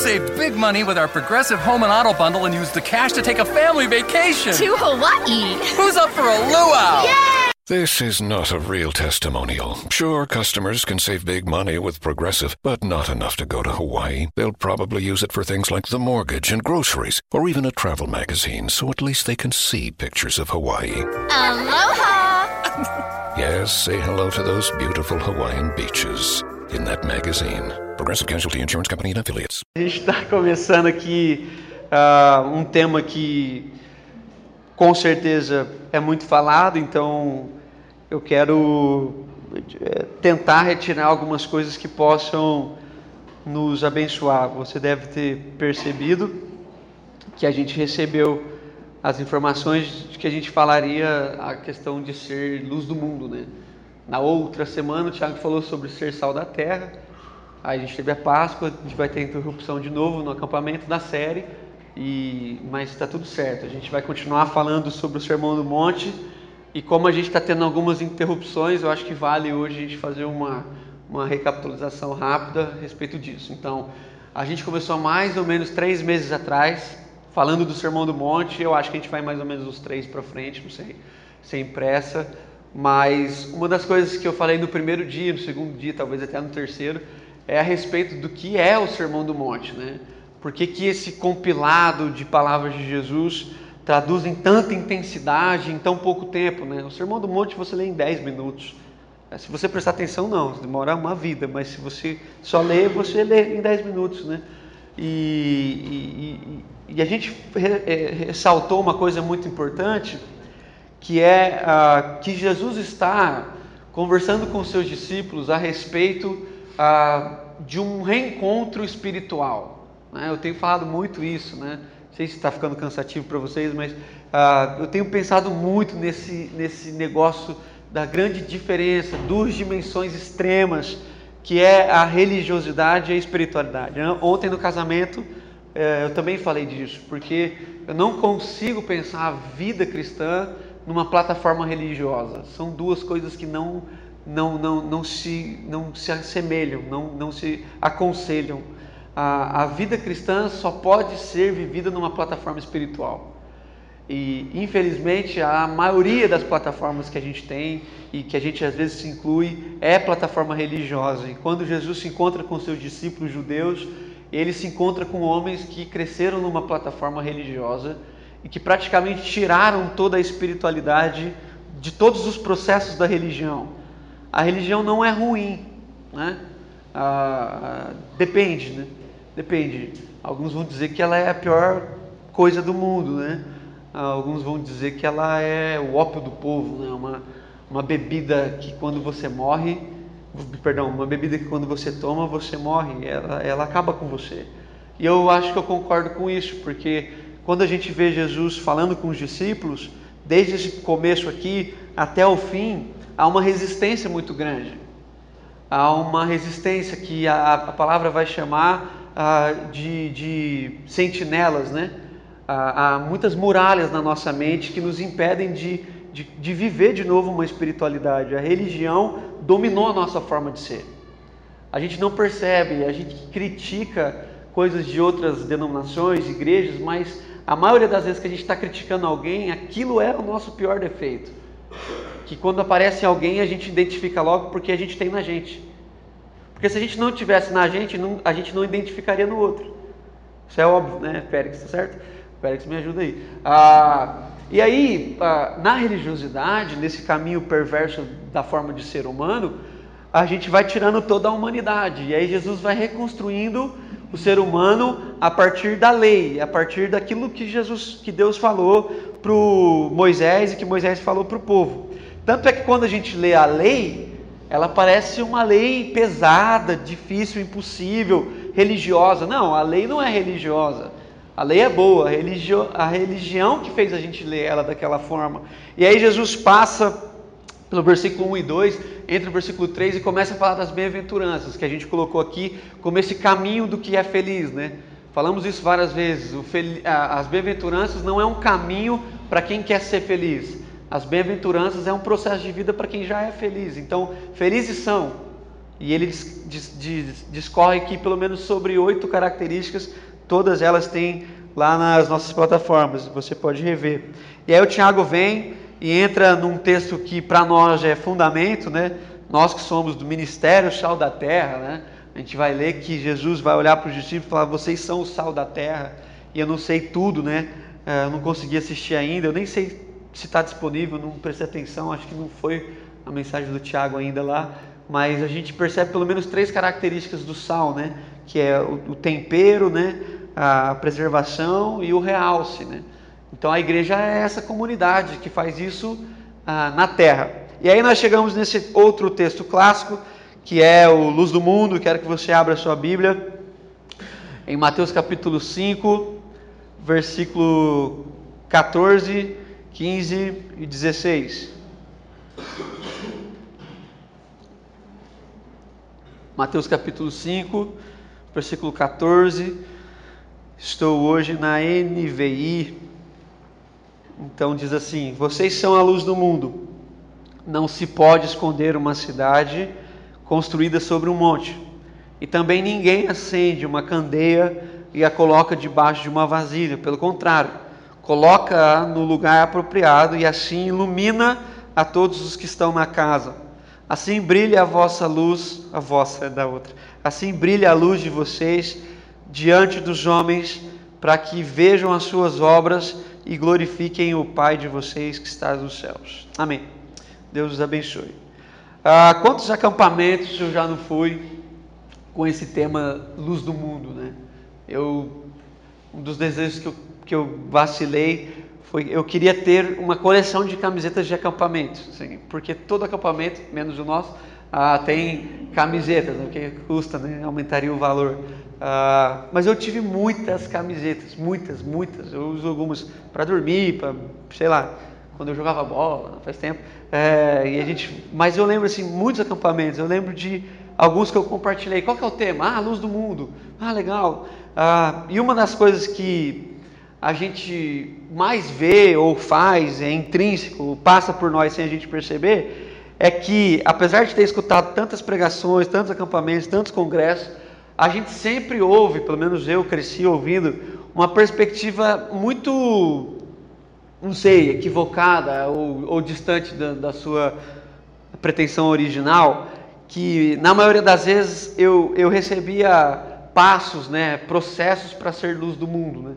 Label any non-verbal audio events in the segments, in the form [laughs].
save big money with our Progressive Home and Auto bundle and use the cash to take a family vacation. To Hawaii. Who's up for a luau? Yay! This is not a real testimonial. Sure, customers can save big money with Progressive, but not enough to go to Hawaii. They'll probably use it for things like the mortgage and groceries, or even a travel magazine, so at least they can see pictures of Hawaii. Aloha! [laughs] yes, say hello to those beautiful Hawaiian beaches in that magazine. Progressive Casualty Insurance Company and Affiliates. A gente está [laughs] começando aqui uh, um tema que com certeza é muito falado, então eu quero eh, tentar retirar algumas coisas que possam nos abençoar. Você deve ter percebido que a gente recebeu as informações de que a gente falaria a questão de ser luz do mundo, né? Na outra semana o Tiago falou sobre ser sal da terra. Aí a gente teve a Páscoa, a gente vai ter interrupção de novo no acampamento da série, e mas está tudo certo. A gente vai continuar falando sobre o Sermão do Monte e como a gente está tendo algumas interrupções, eu acho que vale hoje a gente fazer uma, uma recapitulação rápida a respeito disso. Então, a gente começou mais ou menos três meses atrás, falando do Sermão do Monte. Eu acho que a gente vai mais ou menos os três para frente, não sei, sem pressa. Mas uma das coisas que eu falei no primeiro dia, no segundo dia, talvez até no terceiro, é a respeito do que é o Sermão do Monte, né? Por que, que esse compilado de palavras de Jesus traduzem tanta intensidade em tão pouco tempo, né? O Sermão do Monte você lê em 10 minutos. É, se você prestar atenção, não, demora uma vida, mas se você só lê, você lê em 10 minutos, né? E, e, e a gente é, ressaltou uma coisa muito importante, que é ah, que Jesus está conversando com seus discípulos a respeito ah, de um reencontro espiritual. Né? Eu tenho falado muito isso, né? Não sei se está ficando cansativo para vocês, mas ah, eu tenho pensado muito nesse, nesse negócio da grande diferença, duas dimensões extremas, que é a religiosidade e a espiritualidade. Né? Ontem no casamento eh, eu também falei disso, porque eu não consigo pensar a vida cristã numa plataforma religiosa. São duas coisas que não, não, não, não, se, não se assemelham, não, não se aconselham a, a vida cristã só pode ser vivida numa plataforma espiritual. E infelizmente a maioria das plataformas que a gente tem e que a gente às vezes se inclui é plataforma religiosa. E quando Jesus se encontra com seus discípulos judeus, ele se encontra com homens que cresceram numa plataforma religiosa e que praticamente tiraram toda a espiritualidade de todos os processos da religião. A religião não é ruim, né? Ah, depende, né? Depende. Alguns vão dizer que ela é a pior coisa do mundo, né? Alguns vão dizer que ela é o ópio do povo, né? Uma, uma bebida que quando você morre, perdão, uma bebida que quando você toma você morre, ela, ela acaba com você. E eu acho que eu concordo com isso, porque quando a gente vê Jesus falando com os discípulos, desde esse começo aqui até o fim, há uma resistência muito grande. Há uma resistência que a, a palavra vai chamar ah, de, de, sentinelas, né? Ah, há muitas muralhas na nossa mente que nos impedem de, de, de viver de novo uma espiritualidade. A religião dominou a nossa forma de ser. A gente não percebe, a gente critica coisas de outras denominações, igrejas, mas a maioria das vezes que a gente está criticando alguém, aquilo é o nosso pior defeito. Que quando aparece alguém, a gente identifica logo porque a gente tem na gente. Porque se a gente não tivesse na gente, não, a gente não identificaria no outro. Isso é óbvio, né, Félix, tá certo? Félix me ajuda aí. Ah, e aí, ah, na religiosidade, nesse caminho perverso da forma de ser humano, a gente vai tirando toda a humanidade. E aí Jesus vai reconstruindo o ser humano a partir da lei, a partir daquilo que Jesus, que Deus falou para Moisés e que Moisés falou para o povo. Tanto é que quando a gente lê a lei, ela parece uma lei pesada, difícil, impossível, religiosa. Não, a lei não é religiosa. A lei é boa, a, religio, a religião que fez a gente ler ela daquela forma. E aí Jesus passa pelo versículo 1 e 2, entra o versículo 3 e começa a falar das bem-aventuranças, que a gente colocou aqui como esse caminho do que é feliz, né? Falamos isso várias vezes. As bem-aventuranças não é um caminho para quem quer ser feliz. As bem-aventuranças é um processo de vida para quem já é feliz. Então, felizes são E ele discorre aqui pelo menos sobre oito características, todas elas têm lá nas nossas plataformas, você pode rever. E aí o Tiago vem e entra num texto que para nós é fundamento, né? Nós que somos do ministério Sal da Terra, né? A gente vai ler que Jesus vai olhar para os discípulos e falar: vocês são o sal da terra. E eu não sei tudo, né? É, eu não consegui assistir ainda, eu nem sei se está disponível, não prestei atenção, acho que não foi a mensagem do Tiago ainda lá, mas a gente percebe pelo menos três características do sal, né? Que é o, tempero, né? A preservação e o realce, né? Então a igreja é essa comunidade que faz isso ah, na terra. E aí nós chegamos nesse outro texto clássico, que é o Luz do Mundo. Quero que você abra a sua Bíblia em Mateus capítulo 5, versículo 14, 15 e 16. Mateus capítulo 5, versículo 14. Estou hoje na NVI. Então diz assim: Vocês são a luz do mundo. Não se pode esconder uma cidade construída sobre um monte. E também ninguém acende uma candeia e a coloca debaixo de uma vasilha. Pelo contrário, coloca-a no lugar apropriado e assim ilumina a todos os que estão na casa. Assim brilha a vossa luz, a vossa é da outra. Assim brilha a luz de vocês diante dos homens, para que vejam as suas obras e glorifiquem o Pai de vocês que está nos céus. Amém. Deus os abençoe. Ah, quantos acampamentos eu já não fui com esse tema Luz do Mundo, né? Eu um dos desejos que eu, que eu vacilei foi eu queria ter uma coleção de camisetas de acampamento, assim, porque todo acampamento, menos o nosso, ah, tem camisetas, né, que custa, né, aumentaria o valor. Ah, mas eu tive muitas camisetas, muitas, muitas. Eu uso algumas para dormir, para, sei lá, quando eu jogava bola, faz tempo. É, e a gente, mas eu lembro assim, muitos acampamentos. Eu lembro de alguns que eu compartilhei. Qual que é o tema? Ah, luz do mundo. Ah, legal. Ah, e uma das coisas que a gente mais vê ou faz, é intrínseco, passa por nós sem a gente perceber, é que, apesar de ter escutado tantas pregações, tantos acampamentos, tantos congressos, a gente sempre ouve, pelo menos eu cresci ouvindo, uma perspectiva muito, não sei, equivocada ou, ou distante da, da sua pretensão original, que na maioria das vezes eu, eu recebia passos, né, processos para ser luz do mundo, né?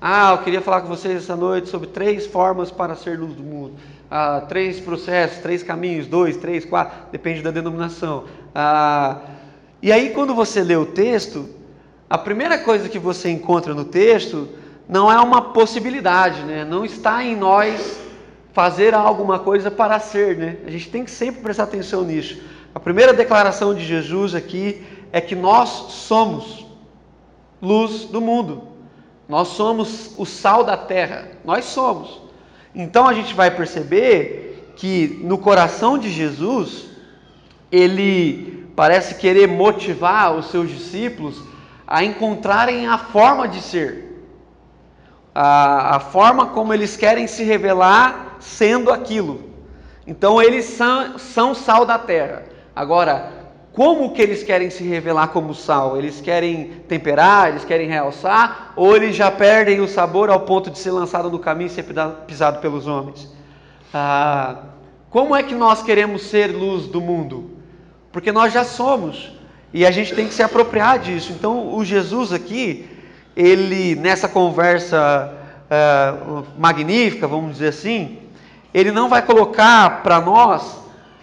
Ah, eu queria falar com vocês essa noite sobre três formas para ser luz do mundo. Ah, três processos, três caminhos, dois, três, quatro, depende da denominação. Ah, e aí, quando você lê o texto, a primeira coisa que você encontra no texto não é uma possibilidade, né? não está em nós fazer alguma coisa para ser. Né? A gente tem que sempre prestar atenção nisso. A primeira declaração de Jesus aqui é que nós somos luz do mundo. Nós somos o sal da terra. Nós somos. Então a gente vai perceber que no coração de Jesus, ele parece querer motivar os seus discípulos a encontrarem a forma de ser, a, a forma como eles querem se revelar sendo aquilo. Então eles são, são sal da terra. Agora, como que eles querem se revelar como sal? Eles querem temperar, eles querem realçar, ou eles já perdem o sabor ao ponto de ser lançado no caminho e ser pisado pelos homens? Ah, como é que nós queremos ser luz do mundo? Porque nós já somos e a gente tem que se apropriar disso. Então, o Jesus aqui, ele nessa conversa ah, magnífica, vamos dizer assim, ele não vai colocar para nós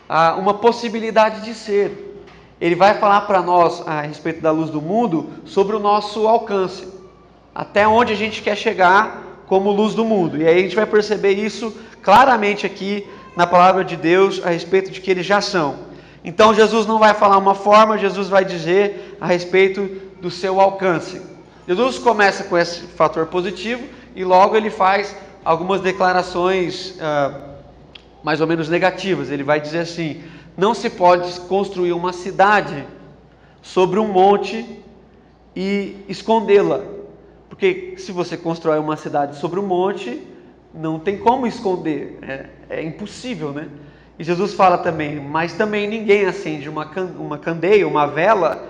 ah, uma possibilidade de ser ele vai falar para nós a respeito da luz do mundo sobre o nosso alcance, até onde a gente quer chegar como luz do mundo. E aí a gente vai perceber isso claramente aqui na palavra de Deus a respeito de que eles já são. Então Jesus não vai falar uma forma, Jesus vai dizer a respeito do seu alcance. Jesus começa com esse fator positivo e logo ele faz algumas declarações uh, mais ou menos negativas. Ele vai dizer assim: não se pode construir uma cidade sobre um monte e escondê-la. Porque se você constrói uma cidade sobre um monte, não tem como esconder, é, é impossível, né? E Jesus fala também, mas também ninguém acende uma, uma candeia, uma vela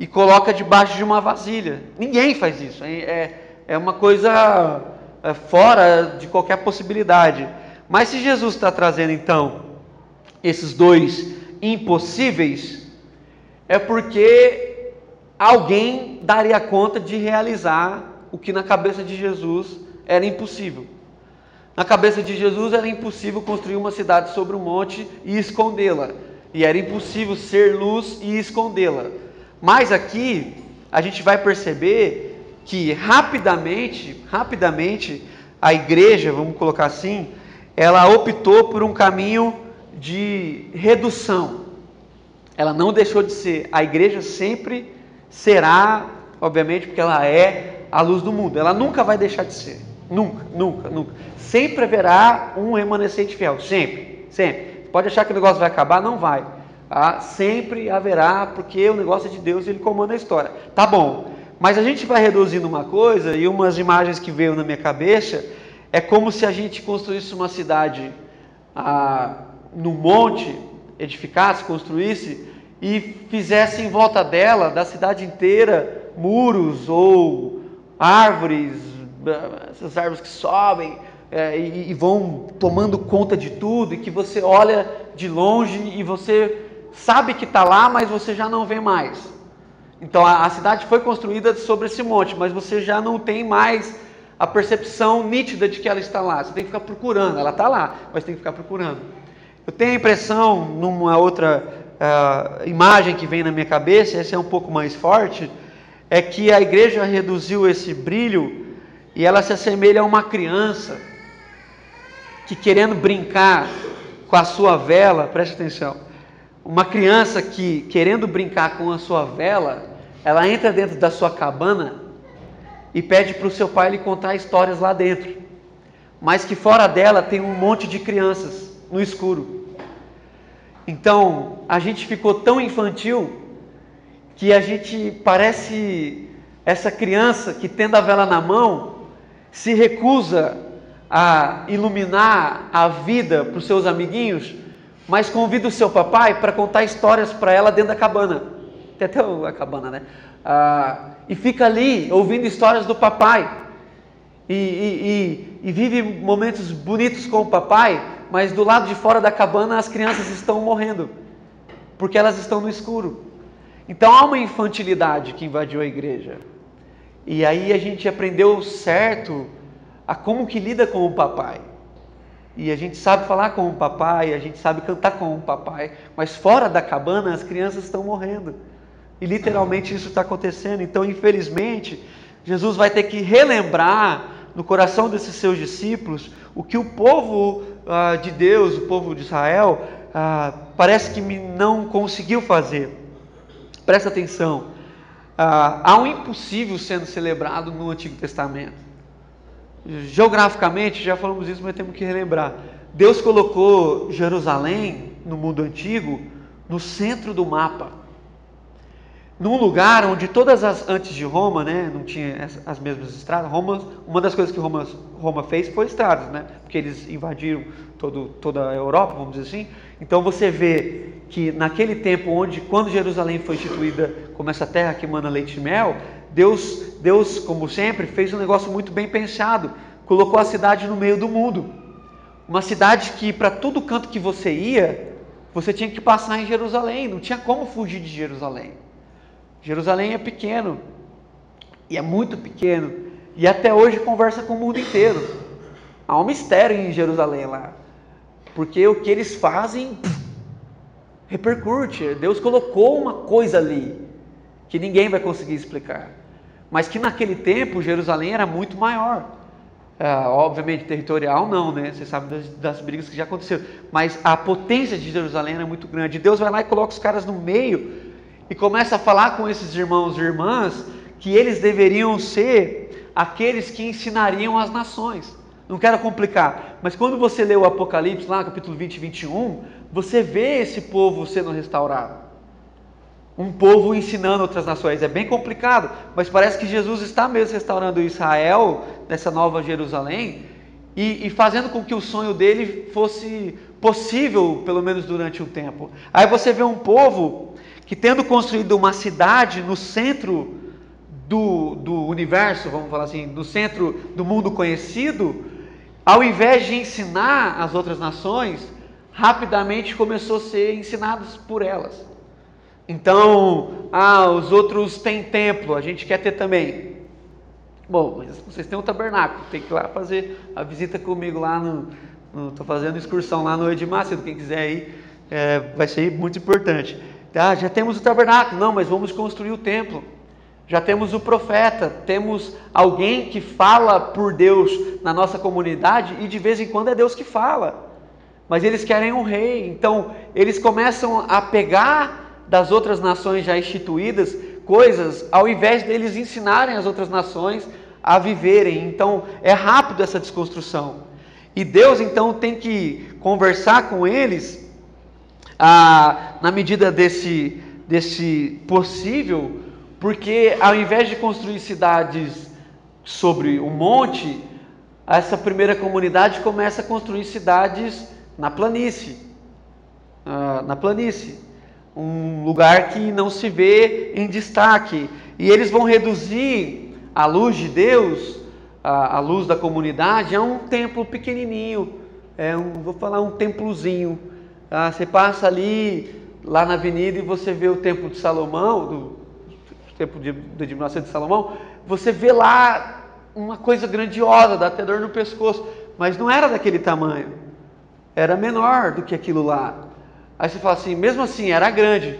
e coloca debaixo de uma vasilha. Ninguém faz isso. É, é uma coisa é, fora de qualquer possibilidade. Mas se Jesus está trazendo então esses dois impossíveis, é porque alguém daria conta de realizar o que na cabeça de Jesus era impossível. Na cabeça de Jesus era impossível construir uma cidade sobre um monte e escondê-la. E era impossível ser luz e escondê-la. Mas aqui a gente vai perceber que rapidamente, rapidamente, a igreja, vamos colocar assim, ela optou por um caminho de redução. Ela não deixou de ser. A igreja sempre será, obviamente, porque ela é a luz do mundo. Ela nunca vai deixar de ser. Nunca, nunca, nunca. Sempre haverá um remanescente fiel, sempre, sempre. Pode achar que o negócio vai acabar? Não vai. Ah, sempre haverá, porque o negócio é de Deus e Ele comanda a história. Tá bom, mas a gente vai reduzindo uma coisa, e umas imagens que veio na minha cabeça, é como se a gente construísse uma cidade ah, no monte, edificasse, construísse, e fizesse em volta dela, da cidade inteira, muros ou árvores, essas árvores que sobem, é, e, e, vão tomando conta de tudo, e que você olha de longe e você sabe que está lá, mas você já não vê mais. Então a, a cidade foi construída sobre esse monte, mas você já não tem mais a percepção nítida de que ela está lá. Você tem que ficar procurando, ela está lá, mas tem que ficar procurando. Eu tenho a impressão, numa outra uh, imagem que vem na minha cabeça, essa é um pouco mais forte, é que a igreja reduziu esse brilho e ela se assemelha a uma criança que querendo brincar com a sua vela, preste atenção, uma criança que querendo brincar com a sua vela, ela entra dentro da sua cabana e pede para o seu pai lhe contar histórias lá dentro, mas que fora dela tem um monte de crianças no escuro. Então a gente ficou tão infantil que a gente parece essa criança que tendo a vela na mão se recusa a iluminar a vida para os seus amiguinhos, mas convida o seu papai para contar histórias para ela dentro da cabana. Tem até a cabana, né? Ah, e fica ali ouvindo histórias do papai. E, e, e, e vive momentos bonitos com o papai, mas do lado de fora da cabana as crianças estão morrendo, porque elas estão no escuro. Então há uma infantilidade que invadiu a igreja. E aí a gente aprendeu certo a como que lida com o papai. E a gente sabe falar com o papai, a gente sabe cantar com o papai, mas fora da cabana as crianças estão morrendo. E literalmente isso está acontecendo. Então, infelizmente, Jesus vai ter que relembrar no coração desses seus discípulos o que o povo ah, de Deus, o povo de Israel, ah, parece que não conseguiu fazer. Presta atenção. Ah, há um impossível sendo celebrado no Antigo Testamento. Geograficamente, já falamos isso, mas temos que relembrar. Deus colocou Jerusalém, no mundo antigo, no centro do mapa. Num lugar onde todas as, antes de Roma, né, não tinha as, as mesmas estradas. Roma, uma das coisas que Roma, Roma fez foi estradas, né, porque eles invadiram todo, toda a Europa, vamos dizer assim. Então você vê que naquele tempo onde, quando Jerusalém foi instituída como essa terra que manda leite e mel, Deus, Deus, como sempre, fez um negócio muito bem pensado. Colocou a cidade no meio do mundo. Uma cidade que, para todo canto que você ia, você tinha que passar em Jerusalém. Não tinha como fugir de Jerusalém. Jerusalém é pequeno. E é muito pequeno. E até hoje conversa com o mundo inteiro. Há um mistério em Jerusalém lá. Porque o que eles fazem repercute. Deus colocou uma coisa ali que ninguém vai conseguir explicar mas que naquele tempo Jerusalém era muito maior. É, obviamente territorial não, né? Você sabe das, das, brigas que já aconteceram. Mas a potência de Jerusalém era muito grande. Deus vai lá e coloca os caras no meio e começa a falar com esses irmãos e irmãs que eles deveriam ser aqueles que ensinariam as nações. Não quero complicar, mas quando você lê o Apocalipse, lá capítulo 20 e 21, você vê esse povo sendo restaurado um povo ensinando outras nações. É bem complicado, mas parece que Jesus está mesmo restaurando Israel, nessa nova Jerusalém, e, e fazendo com que o sonho dele fosse possível, pelo menos durante um tempo. Aí você vê um povo que, tendo construído uma cidade no centro do, do universo, vamos falar assim, no centro do mundo conhecido, ao invés de ensinar as outras nações, rapidamente começou a ser ensinados por elas. Então, ah, os outros têm templo, a gente quer ter também. Bom, mas vocês têm um tabernáculo, tem que ir lá fazer a visita comigo lá no. Estou fazendo excursão lá no Edmácio, quem quiser ir, é, vai ser muito importante. Ah, já temos o tabernáculo, não, mas vamos construir o templo. Já temos o profeta, temos alguém que fala por Deus na nossa comunidade e de vez em quando é Deus que fala. Mas eles querem um rei, então eles começam a pegar das outras nações já instituídas coisas, ao invés deles ensinarem as outras nações a viverem. Então é rápido essa desconstrução. E Deus então tem que conversar com eles ah, na medida desse, desse possível porque ao invés de construir cidades sobre um monte, essa primeira comunidade começa a construir cidades na planície. Uh, na planície. Um lugar que não se vê em destaque. E eles vão reduzir a luz de Deus, a, a luz da comunidade, a um templo pequenininho. É um, vou falar um templozinho. Ah, você passa ali, lá na avenida, e você vê o templo de Salomão, do, tempo de, de diminuição de Salomão, você vê lá uma coisa grandiosa, dá até dor no pescoço, mas não era daquele tamanho, era menor do que aquilo lá. Aí você fala assim, mesmo assim, era grande.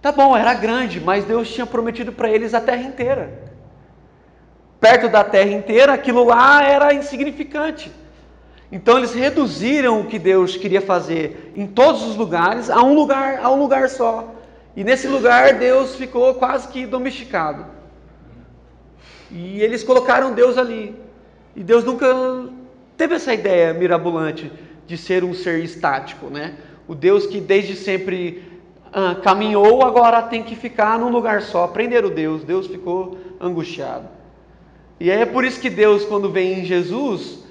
Tá bom, era grande, mas Deus tinha prometido para eles a terra inteira. Perto da terra inteira, aquilo lá era insignificante. Então eles reduziram o que Deus queria fazer em todos os lugares a um lugar, a um lugar só. E nesse lugar Deus ficou quase que domesticado. E eles colocaram Deus ali. E Deus nunca teve essa ideia mirabolante de ser um ser estático, né? O Deus que desde sempre ah, caminhou, agora tem que ficar num lugar só. Aprender o Deus. Deus ficou angustiado. E é por isso que Deus, quando vem em Jesus,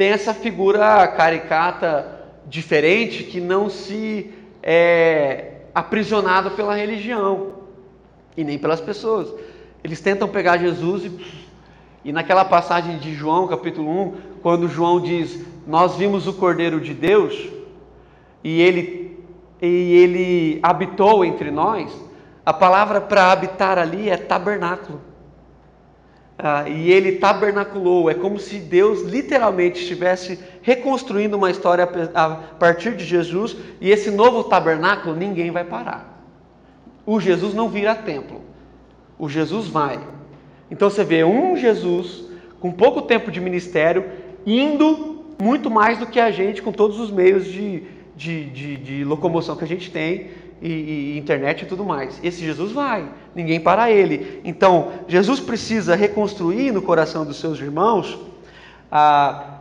tem essa figura caricata diferente que não se é, aprisionado pela religião e nem pelas pessoas. Eles tentam pegar Jesus e, e naquela passagem de João, capítulo 1, quando João diz: Nós vimos o Cordeiro de Deus e ele, e ele habitou entre nós, a palavra para habitar ali é tabernáculo. Ah, e ele tabernaculou, é como se Deus literalmente estivesse reconstruindo uma história a partir de Jesus, e esse novo tabernáculo ninguém vai parar. O Jesus não vira templo, o Jesus vai. Então você vê um Jesus com pouco tempo de ministério, indo muito mais do que a gente, com todos os meios de, de, de, de locomoção que a gente tem, e, e, internet e tudo mais. Esse Jesus vai, ninguém para ele. Então, Jesus precisa reconstruir no coração dos seus irmãos ah,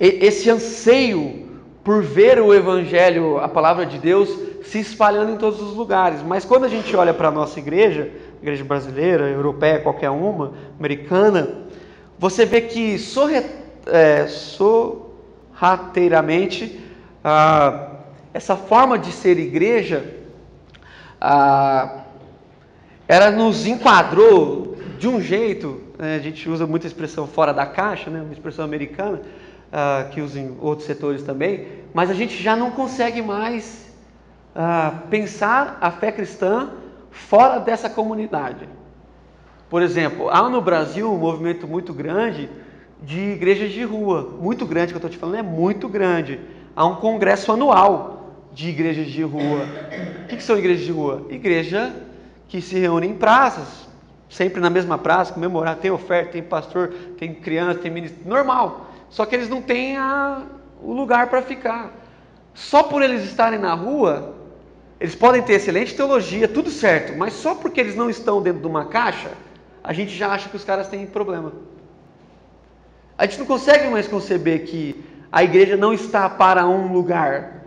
esse anseio por ver o Evangelho, a palavra de Deus, se espalhando em todos os lugares. Mas quando a gente olha para a nossa igreja, igreja brasileira, europeia, qualquer uma, americana, você vê que sorre, é, sorrateiramente. Ah, essa forma de ser igreja, ah, ela nos enquadrou de um jeito, né, a gente usa muita expressão fora da caixa, né, uma expressão americana, ah, que usa em outros setores também, mas a gente já não consegue mais ah, pensar a fé cristã fora dessa comunidade. Por exemplo, há no Brasil um movimento muito grande de igrejas de rua, muito grande, que eu estou te falando, é muito grande. Há um congresso anual de igrejas de rua. O que, que são igrejas de rua? Igreja que se reúne em praças, sempre na mesma praça, comemorar, tem oferta, tem pastor, tem criança, tem ministro, normal. Só que eles não têm a, o lugar para ficar. Só por eles estarem na rua, eles podem ter excelente teologia, tudo certo, mas só porque eles não estão dentro de uma caixa, a gente já acha que os caras têm problema. A gente não consegue mais conceber que a igreja não está para um lugar,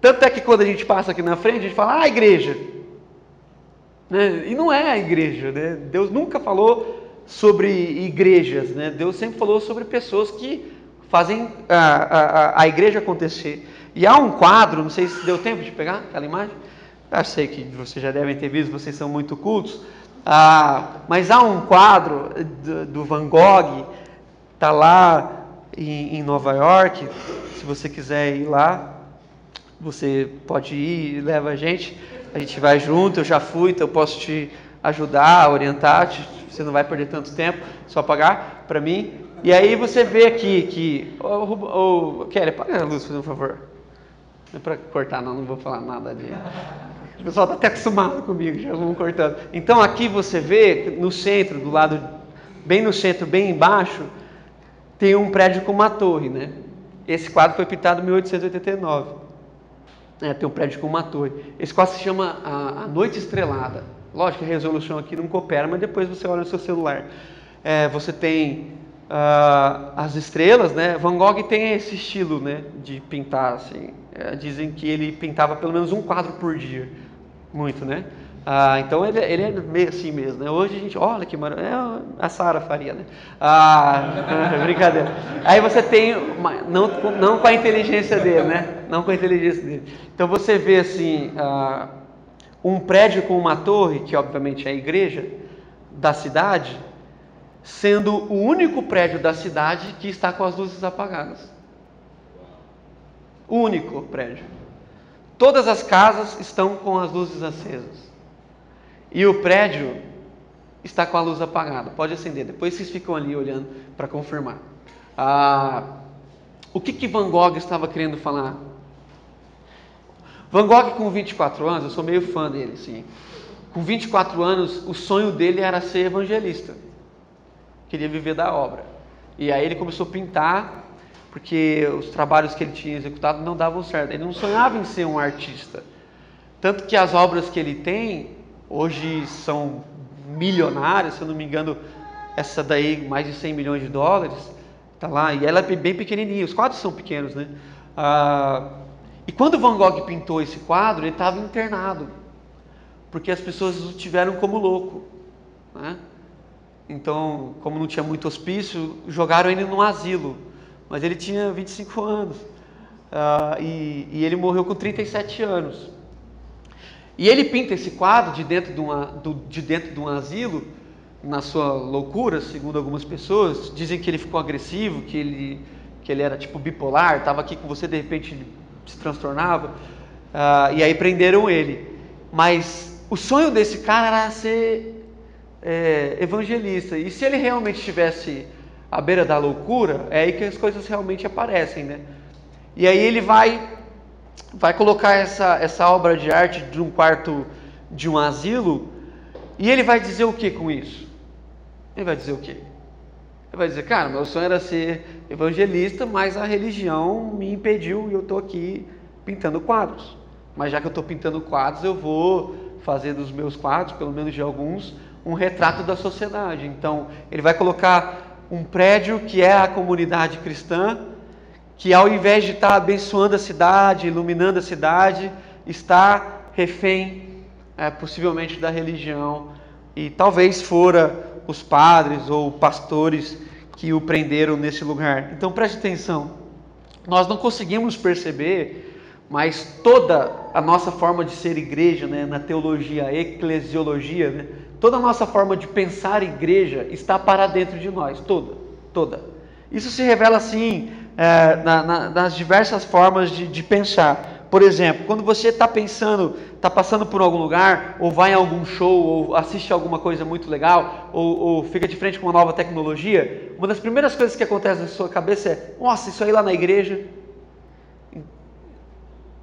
tanto é que quando a gente passa aqui na frente, a gente fala, ah, igreja. Né? E não é a igreja, né? Deus nunca falou sobre igrejas, né? Deus sempre falou sobre pessoas que fazem a, a, a igreja acontecer. E há um quadro, não sei se deu tempo de pegar aquela imagem. Eu sei que vocês já devem ter visto, vocês são muito cultos. Ah, mas há um quadro do, do Van Gogh, está lá em, em Nova York. Se você quiser ir lá, você pode ir leva a gente. A gente vai junto, eu já fui, então eu posso te ajudar, orientar, te, você não vai perder tanto tempo, só pagar para mim. E aí você vê aqui que. Ô, oh, Kelly, apaga a luz, por favor. Não é para cortar, não, não vou falar nada de. O pessoal está até acostumado comigo, já vão cortando. Então aqui você vê no centro, do lado, bem no centro, bem embaixo, tem um prédio com uma torre, né? Esse quadro foi pintado em 1889. É, tem um prédio com uma torre. Esse quadro se chama a, a Noite Estrelada. Lógico que a resolução aqui não coopera, mas depois você olha no seu celular. É, você tem uh, as estrelas, né? Van Gogh tem esse estilo, né, de pintar assim. É, dizem que ele pintava pelo menos um quadro por dia, muito, né? Ah, então ele, ele, é meio assim mesmo, né? Hoje a gente, olha que maravilha, é, a Sara faria, né? Ah, [laughs] brincadeira. Aí você tem, uma, não, não com a inteligência dele, né? Não com a inteligência dele. Então você vê assim, ah, um prédio com uma torre, que obviamente é a igreja da cidade, sendo o único prédio da cidade que está com as luzes apagadas. O único prédio. Todas as casas estão com as luzes acesas. E o prédio está com a luz apagada. Pode acender. Depois vocês ficam ali olhando para confirmar. Ah, o que, que Van Gogh estava querendo falar? Van Gogh, com 24 anos, eu sou meio fã dele, sim. Com 24 anos, o sonho dele era ser evangelista queria viver da obra. E aí ele começou a pintar, porque os trabalhos que ele tinha executado não davam certo. Ele não sonhava em ser um artista. Tanto que as obras que ele tem, hoje são milionárias, se eu não me engano, essa daí, mais de 100 milhões de dólares, tá lá, e ela é bem pequenininha, os quadros são pequenos, né? Ah, e quando Van Gogh pintou esse quadro, ele estava internado, porque as pessoas o tiveram como louco, né? Então, como não tinha muito hospício, jogaram ele num asilo. Mas ele tinha 25 anos. Uh, e, e, ele morreu com 37 anos. E ele pinta esse quadro de dentro de, uma, de dentro de um asilo, na sua loucura, segundo algumas pessoas. Dizem que ele ficou agressivo, que ele, que ele era tipo bipolar, estava aqui com você, de repente se transtornava. Uh, e aí prenderam ele. Mas o sonho desse cara era ser é, evangelista. E se ele realmente estivesse à beira da loucura, é aí que as coisas realmente aparecem, né? E aí ele vai vai colocar essa, essa obra de arte de um quarto de um asilo e ele vai dizer o que com isso? Ele vai dizer o que? Ele vai dizer, cara, meu sonho era ser evangelista, mas a religião me impediu e eu estou aqui pintando quadros. Mas já que eu estou pintando quadros, eu vou fazer dos meus quadros, pelo menos de alguns, um retrato da sociedade. Então, ele vai colocar um prédio que é a comunidade cristã, que ao invés de estar abençoando a cidade, iluminando a cidade, está refém, é, possivelmente, da religião. E talvez fora os padres ou pastores que o prenderam nesse lugar. Então preste atenção. Nós não conseguimos perceber, mas toda a nossa forma de ser igreja, né, na teologia, eclesiologia, né, Toda a nossa forma de pensar igreja está para dentro de nós, toda, toda. Isso se revela assim é, na, na, nas diversas formas de, de, pensar. Por exemplo, quando você está pensando, está passando por algum lugar, ou vai em algum show, ou assiste alguma coisa muito legal, ou, ou fica de frente com uma nova tecnologia, uma das primeiras coisas que acontece na sua cabeça é: nossa, isso aí lá na igreja.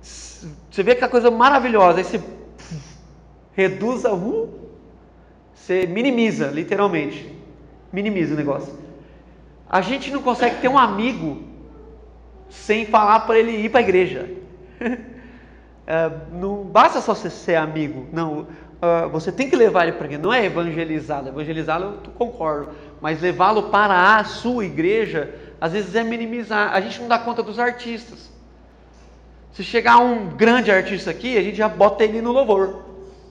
Você vê aquela coisa maravilhosa, aí você reduz a um você minimiza, literalmente. Minimiza o negócio. A gente não consegue ter um amigo sem falar para ele ir para a igreja. [laughs] é, não basta só você ser amigo. Não, uh, você tem que levar ele para a igreja. Não é evangelizá-lo. Evangelizá-lo eu concordo. Mas levá-lo para a sua igreja, às vezes é minimizar. A gente não dá conta dos artistas. Se chegar um grande artista aqui, a gente já bota ele no louvor.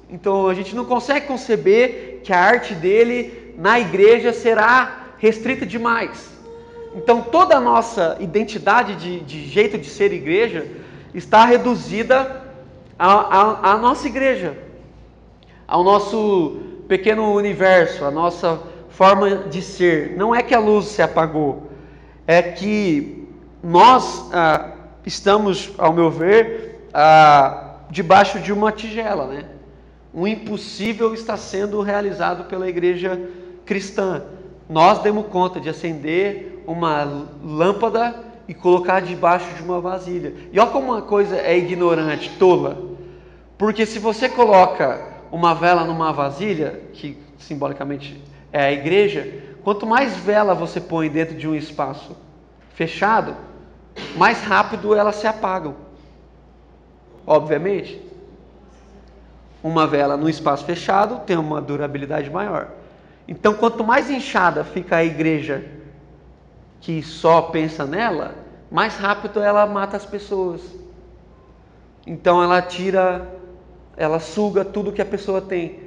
Então a gente não consegue conceber que a arte dele na igreja será restrita demais. Então toda a nossa identidade de, de jeito de ser igreja está reduzida à, nossa igreja, ao nosso pequeno universo, à nossa forma de ser. Não é que a luz se apagou, é que nós ah, estamos, ao meu ver, ah, debaixo de uma tigela, né? Um impossível está sendo realizado pela igreja cristã. Nós demos conta de acender uma lâmpada e colocar debaixo de uma vasilha. E olha como uma coisa é ignorante, tola. Porque se você coloca uma vela numa vasilha, que simbolicamente é a igreja, quanto mais vela você põe dentro de um espaço fechado, mais rápido elas se apagam. Obviamente. Uma vela num espaço fechado tem uma durabilidade maior. Então, quanto mais inchada fica a igreja que só pensa nela, mais rápido ela mata as pessoas. Então, ela tira, ela suga tudo que a pessoa tem.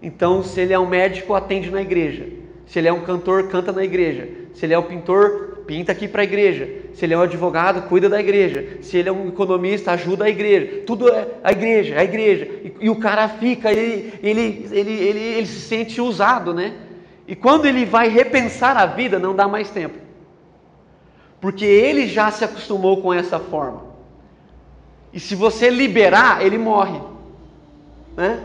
Então, se ele é um médico, atende na igreja. Se ele é um cantor, canta na igreja. Se ele é um pintor, pinta aqui para a igreja. Se ele é um advogado, cuida da igreja. Se ele é um economista, ajuda a igreja. Tudo é a igreja, a igreja. E, e o cara fica, ele, ele, ele, ele, ele se sente usado, né? E quando ele vai repensar a vida, não dá mais tempo. Porque ele já se acostumou com essa forma. E se você liberar, ele morre. Né?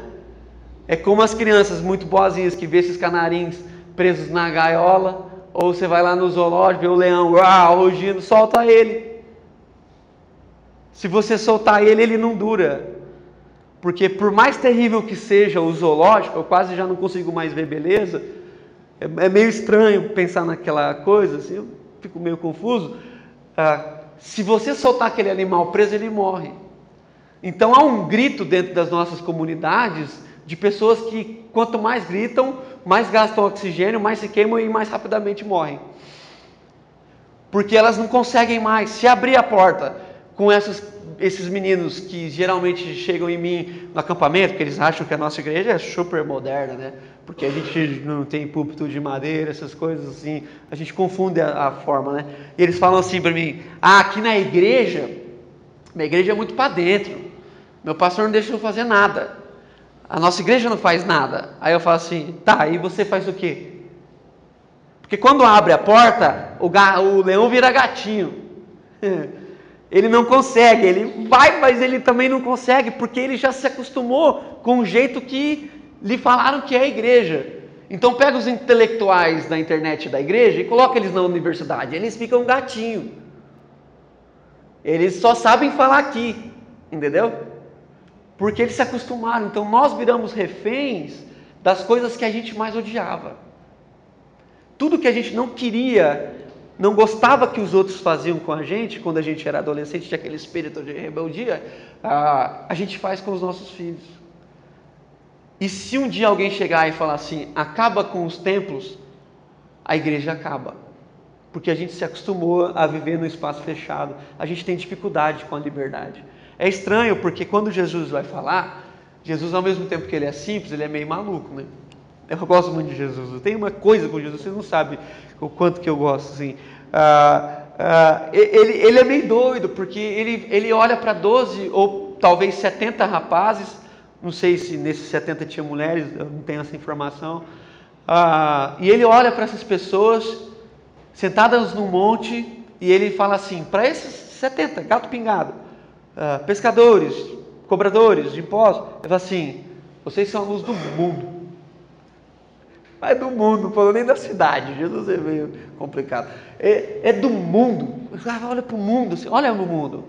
É como as crianças muito boazinhas que vê esses canarinhos presos na gaiola, ou você vai lá no zoológico, vê o leão uau, rugindo, solta ele. Se você soltar ele, ele não dura. Porque por mais terrível que seja o zoológico, eu quase já não consigo mais ver beleza. É, é meio estranho pensar naquela coisa, assim, fico meio confuso. Ah, se você soltar aquele animal preso, ele morre. Então há um grito dentro das nossas comunidades de pessoas que quanto mais gritam, mais gastam oxigênio, mais se queimam e mais rapidamente morrem. Porque elas não conseguem mais. Se abrir a porta com essas, esses meninos que geralmente chegam em mim no acampamento, porque eles acham que a nossa igreja é super moderna, né? Porque a gente não tem púlpito de madeira, essas coisas assim. A gente confunde a, a forma, né? E eles falam assim para mim: ah, aqui na igreja, minha igreja é muito para dentro. Meu pastor não deixa eu fazer nada. A nossa igreja não faz nada. Aí eu falo assim, tá, e você faz o quê? Porque quando abre a porta, o, ga, o leão vira gatinho. [laughs] Ele não consegue, ele vai, mas ele também não consegue, porque ele já se acostumou com o jeito que lhe falaram que é a igreja. Então pega os intelectuais da internet da igreja e coloca eles na universidade, eles ficam gatinho. Eles só sabem falar aqui, entendeu? porque eles se acostumaram. Então nós viramos reféns das coisas que a gente mais odiava. Tudo que a gente não queria, não gostava que os outros faziam com a gente, quando a gente era adolescente, tinha aquele espírito de rebeldia, a, a gente faz com os nossos filhos. E se um dia alguém chegar e falar assim, acaba com os templos, a igreja acaba. Porque a gente se acostumou a viver no espaço fechado, a gente tem dificuldade com a liberdade. É estranho porque quando Jesus vai falar, Jesus ao mesmo tempo que ele é simples, ele é meio maluco, né? Eu gosto muito de Jesus. Tem uma coisa com Jesus, você não sabe o quanto que eu gosto, assim. Ah, ah, ele, ele é meio doido, porque ele, ele olha para 12 ou talvez 70 rapazes, não sei se nesses 70 tinha mulheres, eu não tenho essa informação. Ah, e ele olha para essas pessoas sentadas num monte e ele fala assim: para esses 70, gato pingado, uh, pescadores, cobradores de impostos. Ele fala assim: vocês são a luz do mundo. Mas do mundo, não falou nem da cidade. Jesus é meio complicado. É, é do mundo. Olha para o mundo, olha no mundo.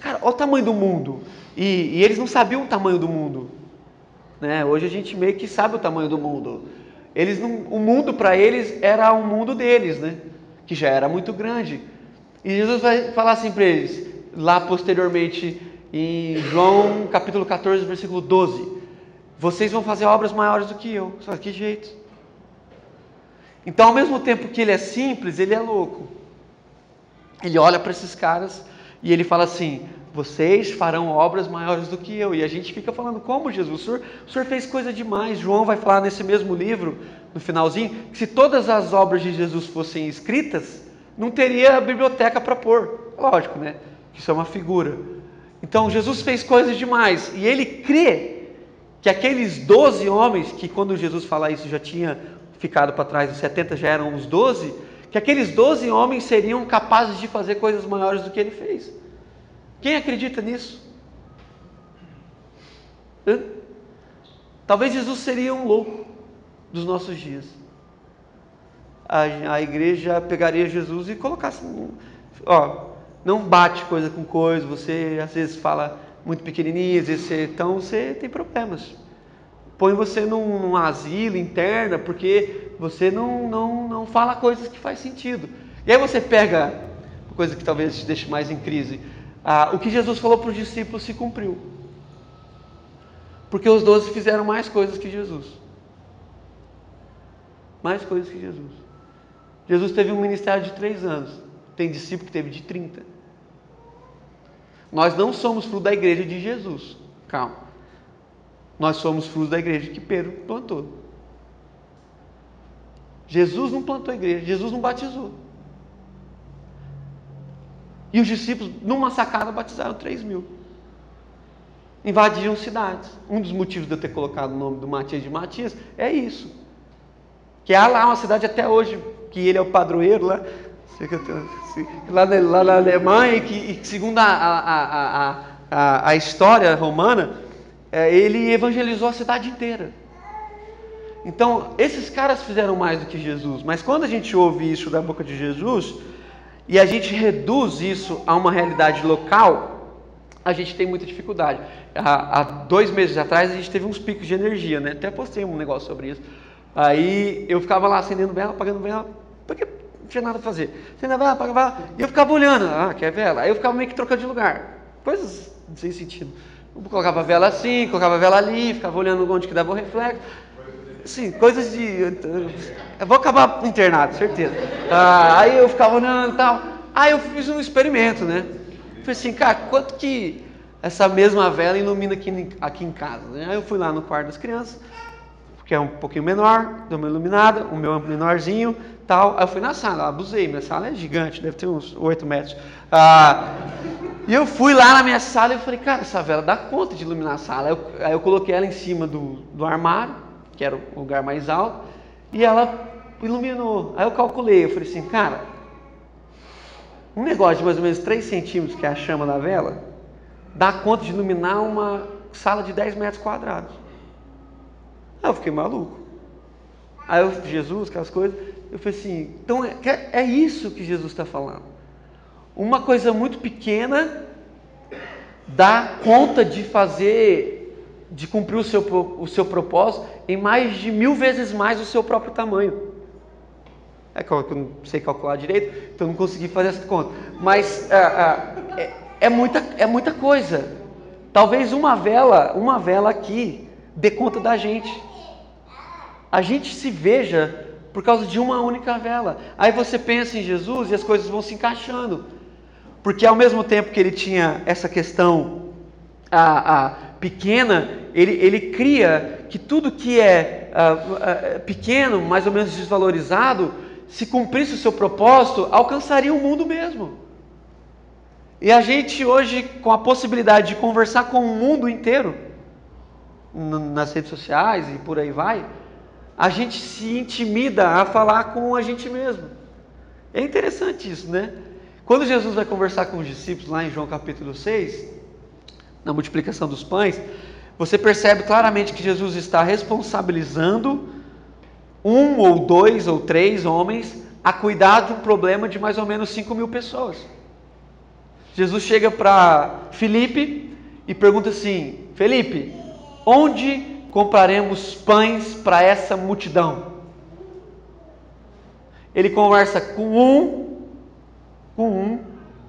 Cara, olha o tamanho do mundo. E, e, eles não sabiam o tamanho do mundo. Né? Hoje a gente meio que sabe o tamanho do mundo. Eles não, o mundo para eles era o mundo deles, né? que já era muito grande. E Jesus vai falar assim para eles: lá posteriormente em João capítulo 14, versículo 12. Vocês vão fazer obras maiores do que eu. Só que jeito. Então, ao mesmo tempo que ele é simples, ele é louco. Ele olha para esses caras e ele fala assim: vocês farão obras maiores do que eu. E a gente fica falando, como Jesus? O senhor, o senhor fez coisa demais. João vai falar nesse mesmo livro, no finalzinho, que se todas as obras de Jesus fossem escritas, não teria biblioteca para pôr. Lógico, né? Isso é uma figura. Então Jesus fez coisas demais e ele crê que aqueles 12 homens, que quando Jesus fala isso já tinha ficado para trás, os 70 já eram os 12, que aqueles 12 homens seriam capazes de fazer coisas maiores do que ele fez. Quem acredita nisso? Hã? Talvez Jesus seria um louco dos nossos dias. A, a igreja pegaria Jesus e colocasse, ó, não bate coisa com coisa, você às vezes fala muito pequenininho, às vezes você, então você tem problemas. Põe você num, num asilo interna porque você não, não, não fala coisas que faz sentido. E aí você pega, coisa que talvez te deixe mais em crise, ah, o que Jesus falou para os discípulos se cumpriu. Porque os doze fizeram mais coisas que Jesus. Mais coisas que Jesus. Jesus teve um ministério de três anos. Tem discípulo que teve de 30. Nós não somos fruto da igreja de Jesus. Calma. Nós somos fruto da igreja que Pedro plantou. Jesus não plantou igreja, Jesus não batizou. E os discípulos, numa sacada, batizaram 3 mil. Invadiram cidades. Um dos motivos de eu ter colocado o nome do Matias de Matias é isso. Que há lá uma cidade até hoje, que ele é o padroeiro lá, lá, lá na Alemanha, e que, e segundo a, a, a, a, a história romana, é, ele evangelizou a cidade inteira. Então, esses caras fizeram mais do que Jesus, mas quando a gente ouve isso da boca de Jesus e a gente reduz isso a uma realidade local, a gente tem muita dificuldade. Há, há dois meses atrás a gente teve uns picos de energia, né? Até postei um negócio sobre isso. Aí eu ficava lá acendendo vela, apagando vela, porque não tinha nada a fazer. Acendendo vela, apagando vela, e eu ficava olhando, ah, quer vela? Aí eu ficava meio que trocando de lugar. Coisas sem sentido. Eu colocava a vela assim, colocava a vela ali, ficava olhando onde que dava o reflexo. Sim, coisas de. Eu vou acabar internado, certeza. Ah, aí eu ficava olhando e tal. Aí eu fiz um experimento, né? Falei assim, cara, quanto que essa mesma vela ilumina aqui, aqui em casa? Né? Aí eu fui lá no quarto das crianças, que é um pouquinho menor, deu uma iluminada, o meu é menorzinho, tal. Aí eu fui na sala, abusei, minha sala é gigante, deve ter uns 8 metros. Ah, e eu fui lá na minha sala e falei, cara, essa vela dá conta de iluminar a sala. Aí eu, aí eu coloquei ela em cima do, do armário, que era o lugar mais alto, e ela iluminou. Aí eu calculei, eu falei assim, cara, um negócio de mais ou menos 3 centímetros, que é a chama da vela, dá conta de iluminar uma sala de 10 metros quadrados. Aí eu fiquei maluco. Aí eu, Jesus, aquelas coisas, eu falei assim, então é, é isso que Jesus está falando. Uma coisa muito pequena dá conta de fazer de cumprir o seu, o seu propósito em mais de mil vezes mais o seu próprio tamanho. É que eu não sei calcular direito, então não consegui fazer essa conta. Mas é, é, é, muita, é muita coisa. Talvez uma vela, uma vela aqui, dê conta da gente. A gente se veja por causa de uma única vela. Aí você pensa em Jesus e as coisas vão se encaixando. Porque ao mesmo tempo que ele tinha essa questão a, a pequena, ele, ele cria que tudo que é uh, uh, pequeno, mais ou menos desvalorizado, se cumprisse o seu propósito, alcançaria o mundo mesmo. E a gente hoje, com a possibilidade de conversar com o mundo inteiro, nas redes sociais e por aí vai, a gente se intimida a falar com a gente mesmo. É interessante isso, né? Quando Jesus vai conversar com os discípulos lá em João capítulo 6, na multiplicação dos pães, você percebe claramente que Jesus está responsabilizando um ou dois ou três homens a cuidar de um problema de mais ou menos 5 mil pessoas. Jesus chega para Felipe e pergunta assim: Felipe, onde compraremos pães para essa multidão? Ele conversa com um, com um,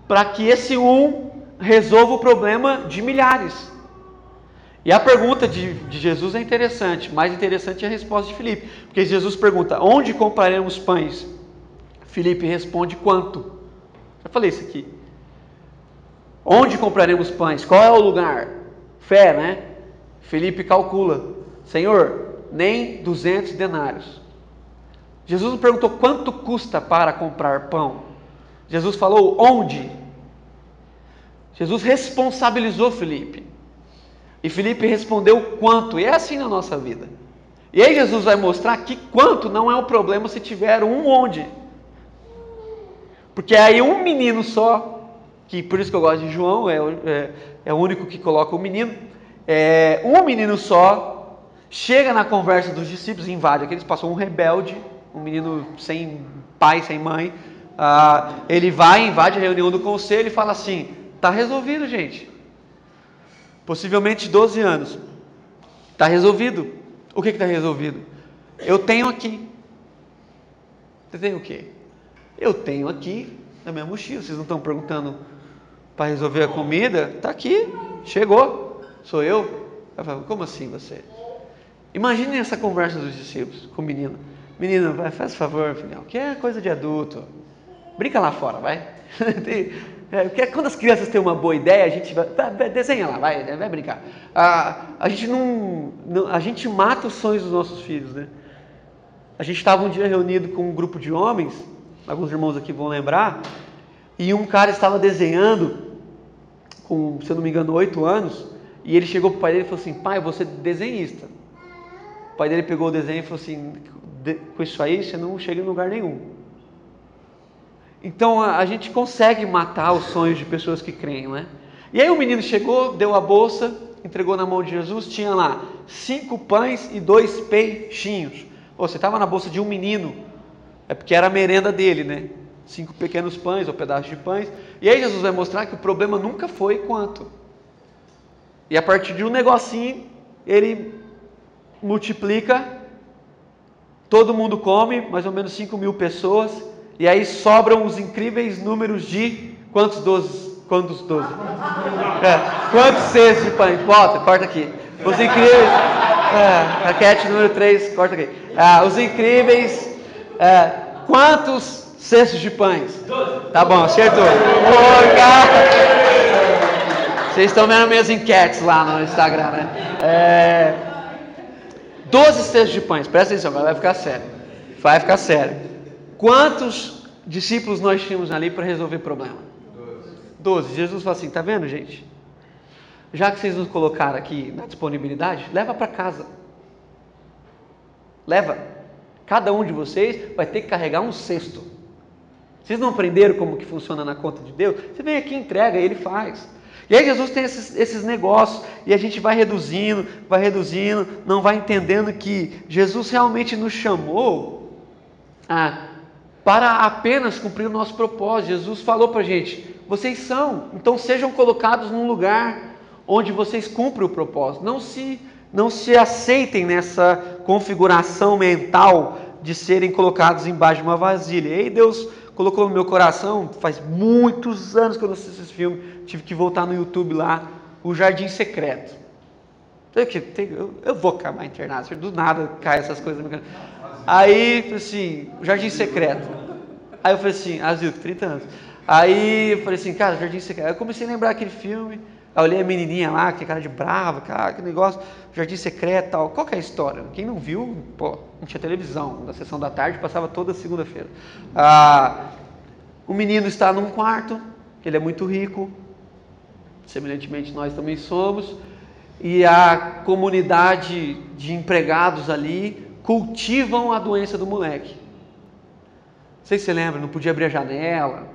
para que esse um resolva o problema de milhares. E a pergunta de, de, Jesus é interessante, mais interessante é a resposta de Filipe, porque Jesus pergunta: onde compraremos pães? Filipe responde: quanto? Já falei isso aqui. Onde compraremos pães? Qual é o lugar? Fé, né? Felipe calcula: Senhor, nem 200 denários. Jesus não perguntou quanto custa para comprar pão. Jesus falou onde? Jesus responsabilizou Felipe. E Felipe respondeu quanto. E é assim na nossa vida. E aí Jesus vai mostrar que quanto não é o problema se tiver um onde. Porque aí um menino só, que por isso que eu gosto de João, é, é, é o único que coloca o menino. É, um menino só chega na conversa dos discípulos invade. Aqueles passou um rebelde, um menino sem pai, sem mãe. Ah, ele vai, invade a reunião do conselho e fala assim: tá resolvido, gente. Possivelmente 12 anos. Tá resolvido. O que está resolvido? Eu tenho aqui. Você tem o quê? Eu tenho aqui na minha mochila. Vocês não estão perguntando para resolver a comida? Está aqui, chegou. Sou eu. Falo, Como assim você? Imagine essa conversa dos discípulos com o menino. Menino, vai, faz favor, filhão, que é coisa de adulto. Brinca lá fora, vai. [laughs] É, porque quando as crianças têm uma boa ideia, a gente vai, vai desenha lá, vai, vai brincar. A, a gente não, não, a gente mata os sonhos dos nossos filhos, né? A gente estava um dia reunido com um grupo de homens, alguns irmãos aqui vão lembrar, e um cara estava desenhando, com, se eu não me engano, oito anos, e ele chegou para o pai dele e falou assim: pai, você é desenhista. O pai dele pegou o desenho e falou assim: com isso aí você não chega em lugar nenhum. Então a, a gente consegue matar os sonhos de pessoas que creem, né? E aí o menino chegou, deu a bolsa, entregou na mão de Jesus, tinha lá cinco pães e dois peixinhos. Pô, você estava na bolsa de um menino, é porque era a merenda dele, né? Cinco pequenos pães ou pedaços de pães. E aí Jesus vai mostrar que o problema nunca foi quanto. E a partir de um negocinho, ele multiplica, todo mundo come, mais ou menos 5 mil pessoas, e aí sobram os incríveis números de quantos doze? Quantos doze? É, quantos cestos de pães? Bota, corta aqui. Os incríveis. É, raquete número 3, corta aqui. É, os incríveis. É, quantos cestos de pães? Tá bom, acertou. Cara. Vocês estão vendo minhas enquetes lá no Instagram, né? É, 12 cestos de pães, presta atenção, vai ficar sério. Vai ficar sério. Quantos discípulos nós tínhamos ali para resolver problema? Doze. Jesus falou assim: tá vendo, gente? Já que vocês nos colocaram aqui na disponibilidade, leva para casa. Leva. Cada um de vocês vai ter que carregar um cesto. Vocês não aprenderam como que funciona na conta de Deus? Você vem aqui, entrega, ele faz. E aí Jesus tem esses, esses negócios e a gente vai reduzindo, vai reduzindo, não vai entendendo que Jesus realmente nos chamou a para apenas cumprir o nosso propósito. Jesus falou para a gente: vocês são, então sejam colocados num lugar onde vocês cumprem o propósito. Não se, não se aceitem nessa configuração mental de serem colocados embaixo de uma vasilha. E aí Deus colocou no meu coração, faz muitos anos que eu não assisto esse filme, tive que voltar no YouTube lá, O Jardim Secreto. Eu, eu vou acabar internado, do nada cai essas coisas. Aí, assim, o Jardim Secreto. Aí eu falei assim, Azul, 30 anos. Aí eu falei assim, cara, Jardim Secreto. Aí eu comecei a lembrar aquele filme. Aí eu olhei a menininha lá, que cara de brava, cara, que negócio, Jardim Secreto tal. Qual que é a história? Quem não viu, pô, não tinha televisão. Na sessão da tarde passava toda segunda-feira. Ah, o menino está num quarto, ele é muito rico, semelhantemente nós também somos, e a comunidade de empregados ali cultivam a doença do moleque. Não sei se você lembra, não podia abrir a janela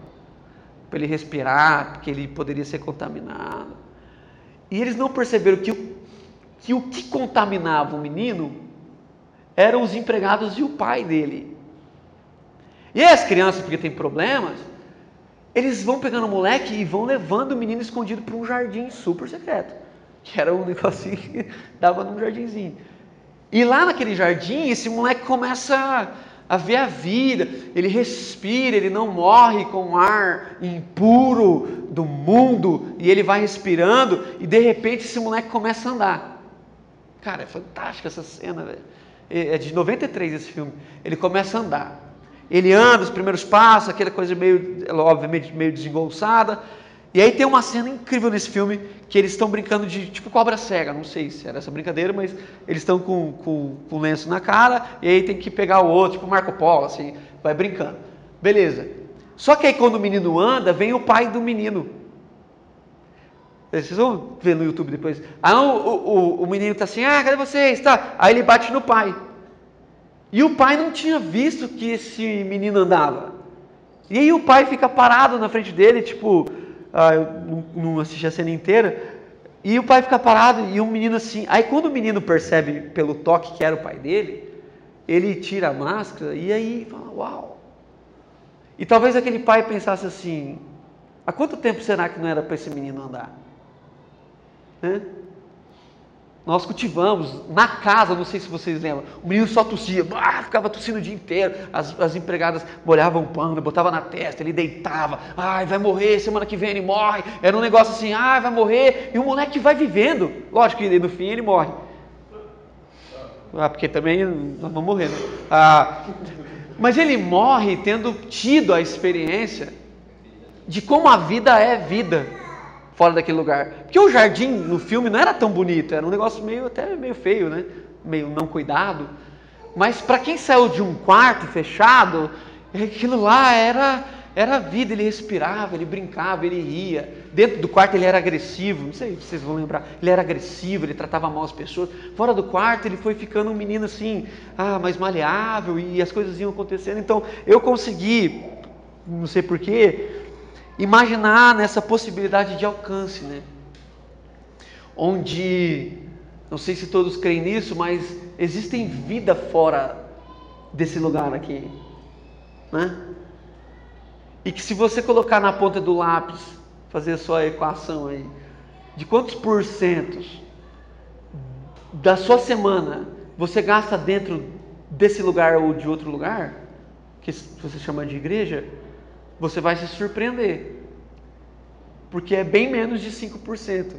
para ele respirar, porque ele poderia ser contaminado. E eles não perceberam que o que, o que contaminava o menino eram os empregados e o pai dele. E as crianças, porque tem problemas, eles vão pegando o moleque e vão levando o menino escondido para um jardim super secreto, que era um [laughs] negocinho que dava num jardinzinho. E lá naquele jardim, esse moleque começa a ver a vida, ele respira, ele não morre com o ar impuro do mundo, e ele vai respirando, e de repente esse moleque começa a andar. Cara, é fantástica essa cena, velho. É de 93 esse filme. Ele começa a andar. Ele anda os primeiros passos, aquela coisa meio, obviamente, meio desengolçada, e aí tem uma cena incrível nesse filme que eles estão brincando de tipo cobra cega, não sei se era essa brincadeira, mas eles estão com, com, com lenço na cara e aí tem que pegar o outro, tipo Marco Polo, assim, vai brincando. Beleza. Só que aí quando o menino anda, vem o pai do menino. Vocês vão ver no YouTube depois. Aí o, o, o menino está assim, ah, cadê vocês? Tá. Aí ele bate no pai. E o pai não tinha visto que esse menino andava. E aí o pai fica parado na frente dele, tipo, ah, eu não, assisti a cena inteira. E o pai fica parado e o menino assim. Aí quando o menino percebe pelo toque que era o pai dele, ele tira a máscara e aí fala, uau. E talvez aquele pai pensasse assim, há quanto tempo será que não era para esse menino andar? Né? Nós cultivamos na casa, não sei se vocês lembram, o menino só tossia, ah, ficava tossindo o dia inteiro, as, as empregadas molhavam o pano, botavam na testa, ele deitava, ai, vai morrer, semana que vem ele morre, era um negócio assim, ai, vai morrer, e o moleque vai vivendo, lógico que no fim ele morre. Ah, porque também nós vamos morrer, né? Ah, mas ele morre tendo tido a experiência de como a vida é vida fora daquele lugar. Porque o jardim no filme não era tão bonito, era um negócio meio até meio feio, né? Meio não cuidado. Mas para quem saiu de um quarto fechado, aquilo lá era era vida, ele respirava, ele brincava, ele ria. Dentro do quarto ele era agressivo, não sei se vocês vão lembrar. Ele era agressivo, ele tratava mal as pessoas. Fora do quarto ele foi ficando um menino assim, ah, mais maleável e as coisas iam acontecendo. Então eu consegui, não sei porquê, imaginar nessa possibilidade de alcance, né? Onde, não sei se todos creem nisso, mas existem vida fora desse lugar aqui, né? E que se você colocar na ponta do lápis, fazer a sua equação aí, de quantos porcentos da sua semana você gasta dentro desse lugar ou de outro lugar, que você chama de igreja, você vai se surpreender. Porque é bem menos de 5%.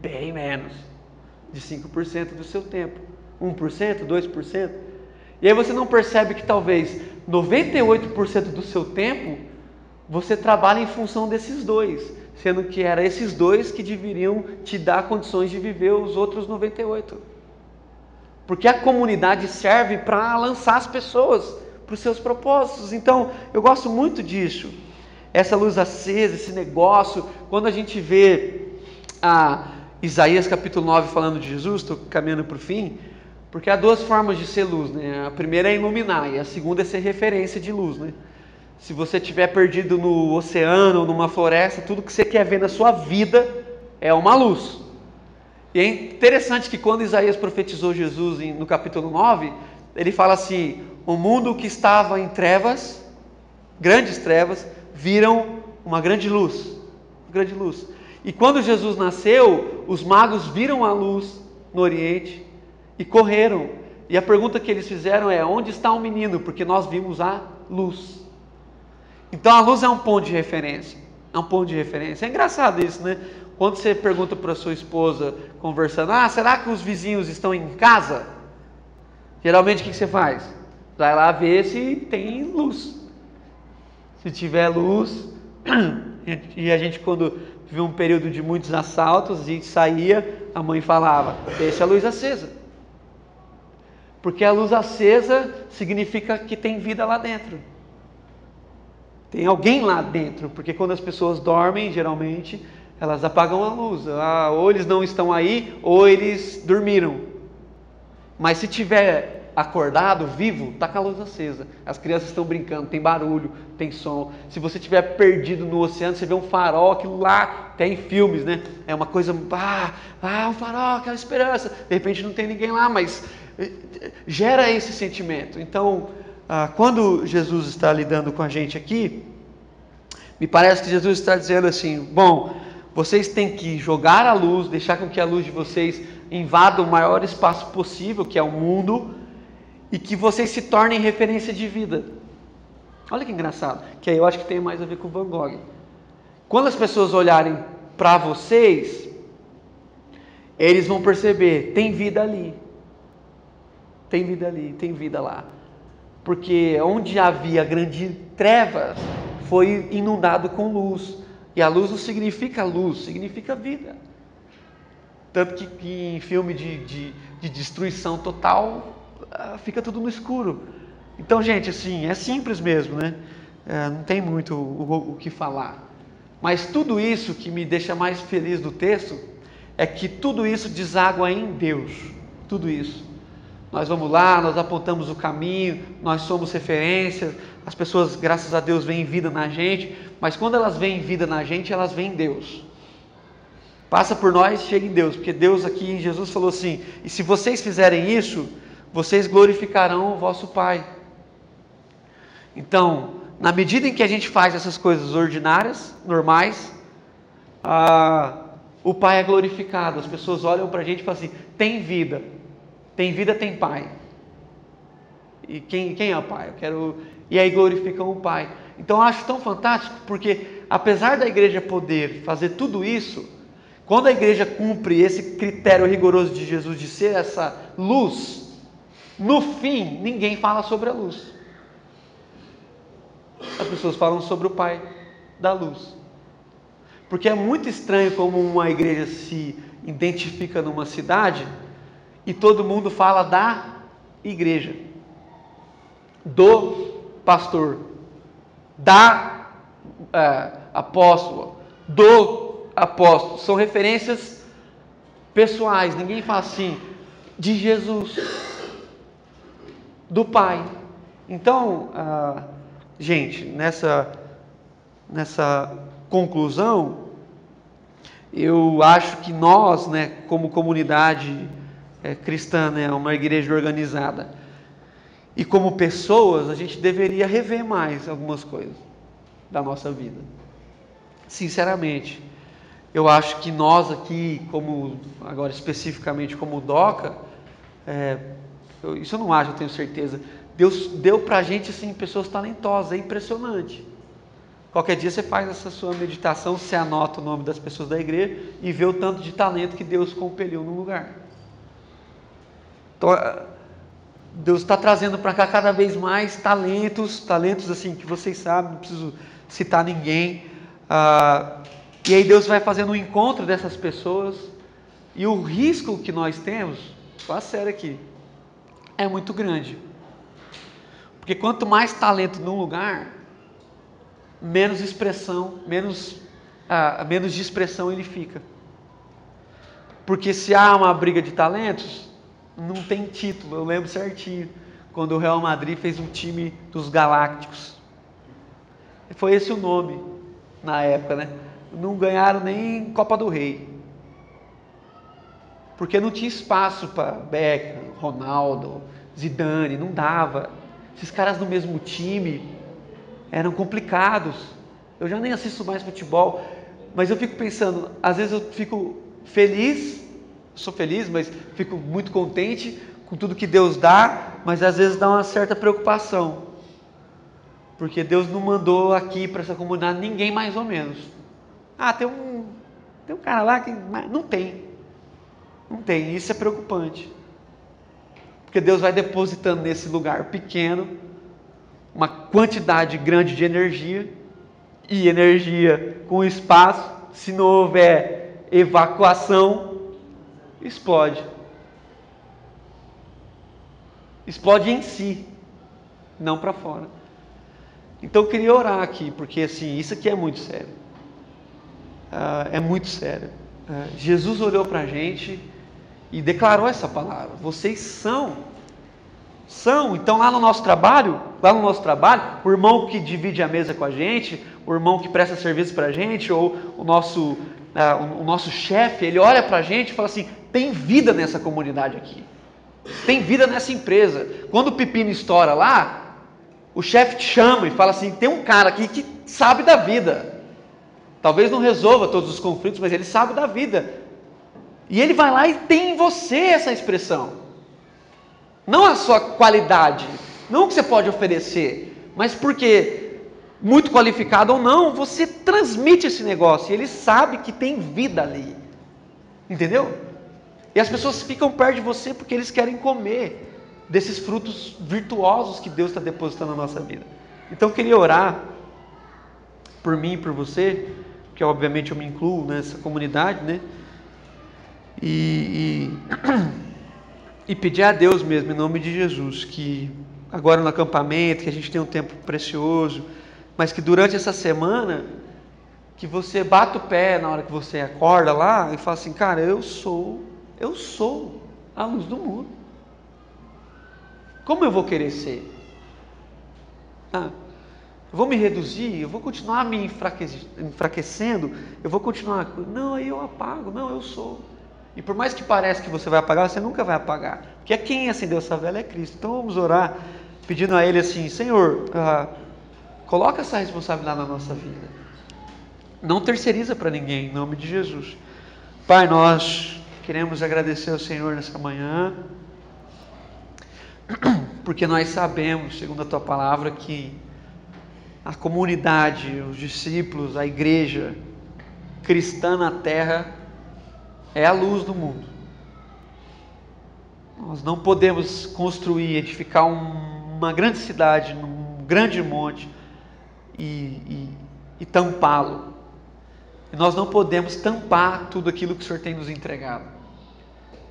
Bem menos de 5% do seu tempo. 1%, 2%. E aí você não percebe que talvez 98% do seu tempo você trabalha em função desses dois, sendo que era esses dois que deveriam te dar condições de viver os outros 98. Porque a comunidade serve para lançar as pessoas para os seus propósitos. Então, eu gosto muito disso. Essa luz acesa, esse negócio, quando a gente vê a Isaías capítulo 9 falando de Jesus, estou caminhando para o fim, porque há duas formas de ser luz, né? A primeira é iluminar e a segunda é ser referência de luz, né? Se você estiver perdido no oceano ou numa floresta, tudo que você quer ver na sua vida é uma luz. E é interessante que quando Isaías profetizou Jesus no capítulo 9, ele fala assim: o mundo que estava em trevas, grandes trevas, viram uma grande luz, uma grande luz. E quando Jesus nasceu, os magos viram a luz no Oriente e correram. E a pergunta que eles fizeram é: onde está o menino? Porque nós vimos a luz. Então a luz é um ponto de referência. É um ponto de referência. É engraçado isso, né? Quando você pergunta para sua esposa, conversando, ah, será que os vizinhos estão em casa? Geralmente o que você faz? Vai lá ver se tem luz. Se tiver luz, [clears throat] e a gente quando viu um período de muitos assaltos, a gente saía, a mãe falava, deixa a luz acesa. Porque a luz acesa significa que tem vida lá dentro. Tem alguém lá dentro, porque quando as pessoas dormem, geralmente, elas apagam a luz. Ah, ou eles não estão aí, ou eles dormiram. Mas se tiver acordado, vivo, está com a luz acesa. As crianças estão brincando, tem barulho, tem som. Se você estiver perdido no oceano, você vê um farol, aquilo lá tem filmes, né? É uma coisa, ah, ah, um farol, aquela esperança. De repente não tem ninguém lá, mas eh, gera esse sentimento. Então, ah, quando Jesus está lidando com a gente aqui, me parece que Jesus está dizendo assim: bom, vocês têm que jogar a luz, deixar com que a luz de vocês invada o maior espaço possível, que é o mundo, e que vocês se tornem referência de vida. Olha que engraçado, que aí eu acho que tem mais a ver com Van Gogh. Quando as pessoas olharem para vocês, eles vão perceber, tem vida ali. Tem vida ali, tem vida lá porque onde havia grandes trevas foi inundado com luz. E a luz não significa luz, significa vida. Tanto que, que em filme de, de, de, destruição total fica tudo no escuro. Então, gente, assim, é simples mesmo, né? É, não tem muito o, o, que falar. Mas tudo isso que me deixa mais feliz do texto é que tudo isso deságua em Deus. Tudo isso. Nós vamos lá, nós apontamos o caminho, nós somos referência, as pessoas, graças a Deus, veem vida na gente, mas quando elas veem vida na gente, elas veem Deus. Passa por nós, chega em Deus, porque Deus aqui em Jesus falou assim: e se vocês fizerem isso, vocês glorificarão o vosso Pai. Então, na medida em que a gente faz essas coisas ordinárias, normais, ah, o Pai é glorificado. As pessoas olham para a gente e falam assim: tem vida, tem vida, tem Pai. E quem, quem é o Pai? Eu quero. E aí glorificam o Pai. Então eu acho tão fantástico, porque apesar da igreja poder fazer tudo isso, quando a igreja cumpre esse critério rigoroso de Jesus de ser essa luz, no fim ninguém fala sobre a luz. As pessoas falam sobre o Pai da luz. Porque é muito estranho como uma igreja se identifica numa cidade e todo mundo fala da igreja, do pastor, da é, apóstola, do apóstolo. São referências pessoais. Ninguém fala assim de Jesus, do Pai. Então, ah, gente, nessa nessa conclusão, eu acho que nós, né, como comunidade é, cristã, né, uma igreja organizada, e como pessoas, a gente deveria rever mais algumas coisas da nossa vida. Sinceramente, eu acho que nós aqui, como agora especificamente como DOCA, é, eu, isso eu não acho, eu tenho certeza. Deus deu para a gente assim, pessoas talentosas, é impressionante. Qualquer dia você faz essa sua meditação, você anota o nome das pessoas da igreja e vê o tanto de talento que Deus compeliu no lugar. Então, Deus está trazendo para cá cada vez mais talentos, talentos assim que vocês sabem, não preciso citar ninguém. Ah, e aí Deus vai fazendo um encontro dessas pessoas e o risco que nós temos, fala sério aqui, é muito grande. Porque quanto mais talento num lugar, menos expressão, menos, ah, menos de expressão ele fica. Porque se há uma briga de talentos, não tem título. Eu lembro certinho quando o Real Madrid fez um time dos Galácticos. Foi esse o nome na época, né? Não ganharam nem Copa do Rei. Porque não tinha espaço para Beckham, Ronaldo, Zidane, não dava. Esses caras no mesmo time eram complicados. Eu já nem assisto mais futebol, mas eu fico pensando, às vezes eu fico feliz sou feliz, mas fico muito contente com tudo que Deus dá, mas às vezes dá uma certa preocupação. Porque Deus não mandou aqui para essa comunidade ninguém mais ou menos. Ah, tem um, tem um cara lá que. Não tem. Não tem. Isso é preocupante. Porque Deus vai depositando nesse lugar pequeno uma quantidade grande de energia e energia com espaço. Se não houver evacuação, explode. Explode em si, não para fora. Então eu queria orar aqui, porque assim, isso aqui é muito sério. Uh, é muito sério. Uh, Jesus olhou para a gente e declarou essa palavra. Vocês são. São. Então lá no nosso trabalho, lá no nosso trabalho, o irmão que divide a mesa com a gente, o irmão que presta serviço para a gente, ou o nosso, uh, o nosso chefe, ele olha para a gente e fala assim: tem vida nessa comunidade aqui. Tem vida nessa empresa. Quando o pepino estoura lá, o chefe te chama e fala assim: tem um cara aqui que sabe da vida. Talvez não resolva todos os conflitos, mas ele sabe da vida. E ele vai lá e tem em você essa expressão. Não a sua qualidade, não o que você pode oferecer, mas porque, muito qualificado ou não, você transmite esse negócio e ele sabe que tem vida ali. Entendeu? E as pessoas ficam perto de você porque eles querem comer desses frutos virtuosos que Deus está depositando na nossa vida. Então eu queria orar por mim e por você, que obviamente eu me incluo nessa comunidade, né? E, e, e pedir a Deus mesmo, em nome de Jesus, que agora no acampamento, que a gente tenha um tempo precioso, mas que durante essa semana que você bata o pé na hora que você acorda lá e fala assim, cara, eu sou, eu sou a luz do mundo. Como eu vou querer ser? Ah, eu vou me reduzir, eu vou continuar me enfraquecendo, eu vou continuar. Não, aí eu apago, não, eu sou. E por mais que pareça que você vai apagar, você nunca vai apagar. Porque é quem acendeu essa vela é Cristo. Então vamos orar pedindo a Ele assim: Senhor, ah, coloca essa responsabilidade na nossa vida. Não terceiriza para ninguém, em nome de Jesus. Pai, nós queremos agradecer ao Senhor nessa manhã, [clears throat] porque nós sabemos, segundo a tua palavra, que a comunidade, os discípulos, a igreja cristã na terra é a luz do mundo. Nós não podemos construir, edificar um, uma grande cidade, num grande monte e, e, e tampá-lo. Nós não podemos tampar tudo aquilo que o Senhor tem nos entregado.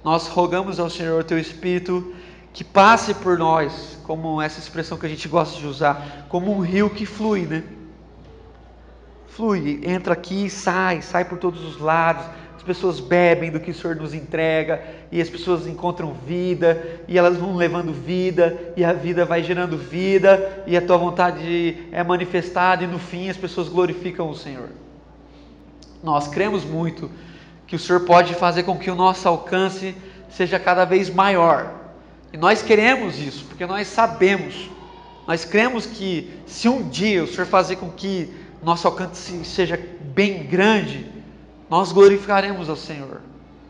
Nós rogamos ao Senhor, teu Espírito, que passe por nós, como essa expressão que a gente gosta de usar, como um rio que flui, né? Flui, entra aqui sai, sai por todos os lados pessoas bebem do que o Senhor nos entrega, e as pessoas encontram vida, e elas vão levando vida, e a vida vai gerando vida, e a tua vontade é manifestada, e no fim as pessoas glorificam o Senhor. Nós cremos muito que o Senhor pode fazer com que o nosso alcance seja cada vez maior. E nós queremos isso, porque nós sabemos, nós cremos que se um dia o Senhor fazer com que nosso alcance seja bem grande, nós glorificaremos ao Senhor.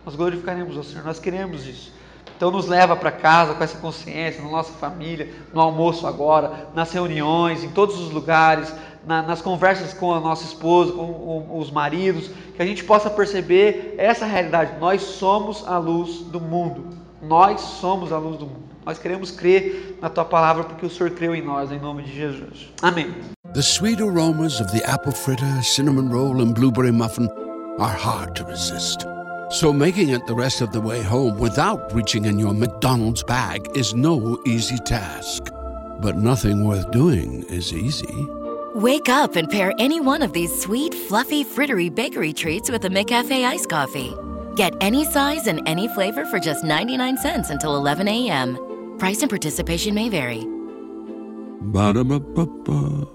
Nós glorificaremos ao Senhor, nós queremos isso. Então nos leva para casa com essa consciência, na nossa família, no almoço agora, nas reuniões, em todos os lugares, na, nas conversas com a nossa esposa, com, os maridos, que a gente possa perceber essa realidade. Nós somos a luz do mundo. Nós somos a luz do mundo. Nós queremos crer na tua palavra porque o Senhor creu em nós, em nome de Jesus. Amém. The sweet aromas of the apple fritter, cinnamon roll and blueberry muffin are hard to resist. So making it the rest of the way home without reaching in your McDonald's bag is no easy task. But nothing worth doing is easy. Wake up and pair any one of these sweet, fluffy, frittery bakery treats with a McCafe iced coffee. Get any size and any flavor for just 99 cents until 11 a.m. Price and participation may vary. Ba-da-ba-ba-ba.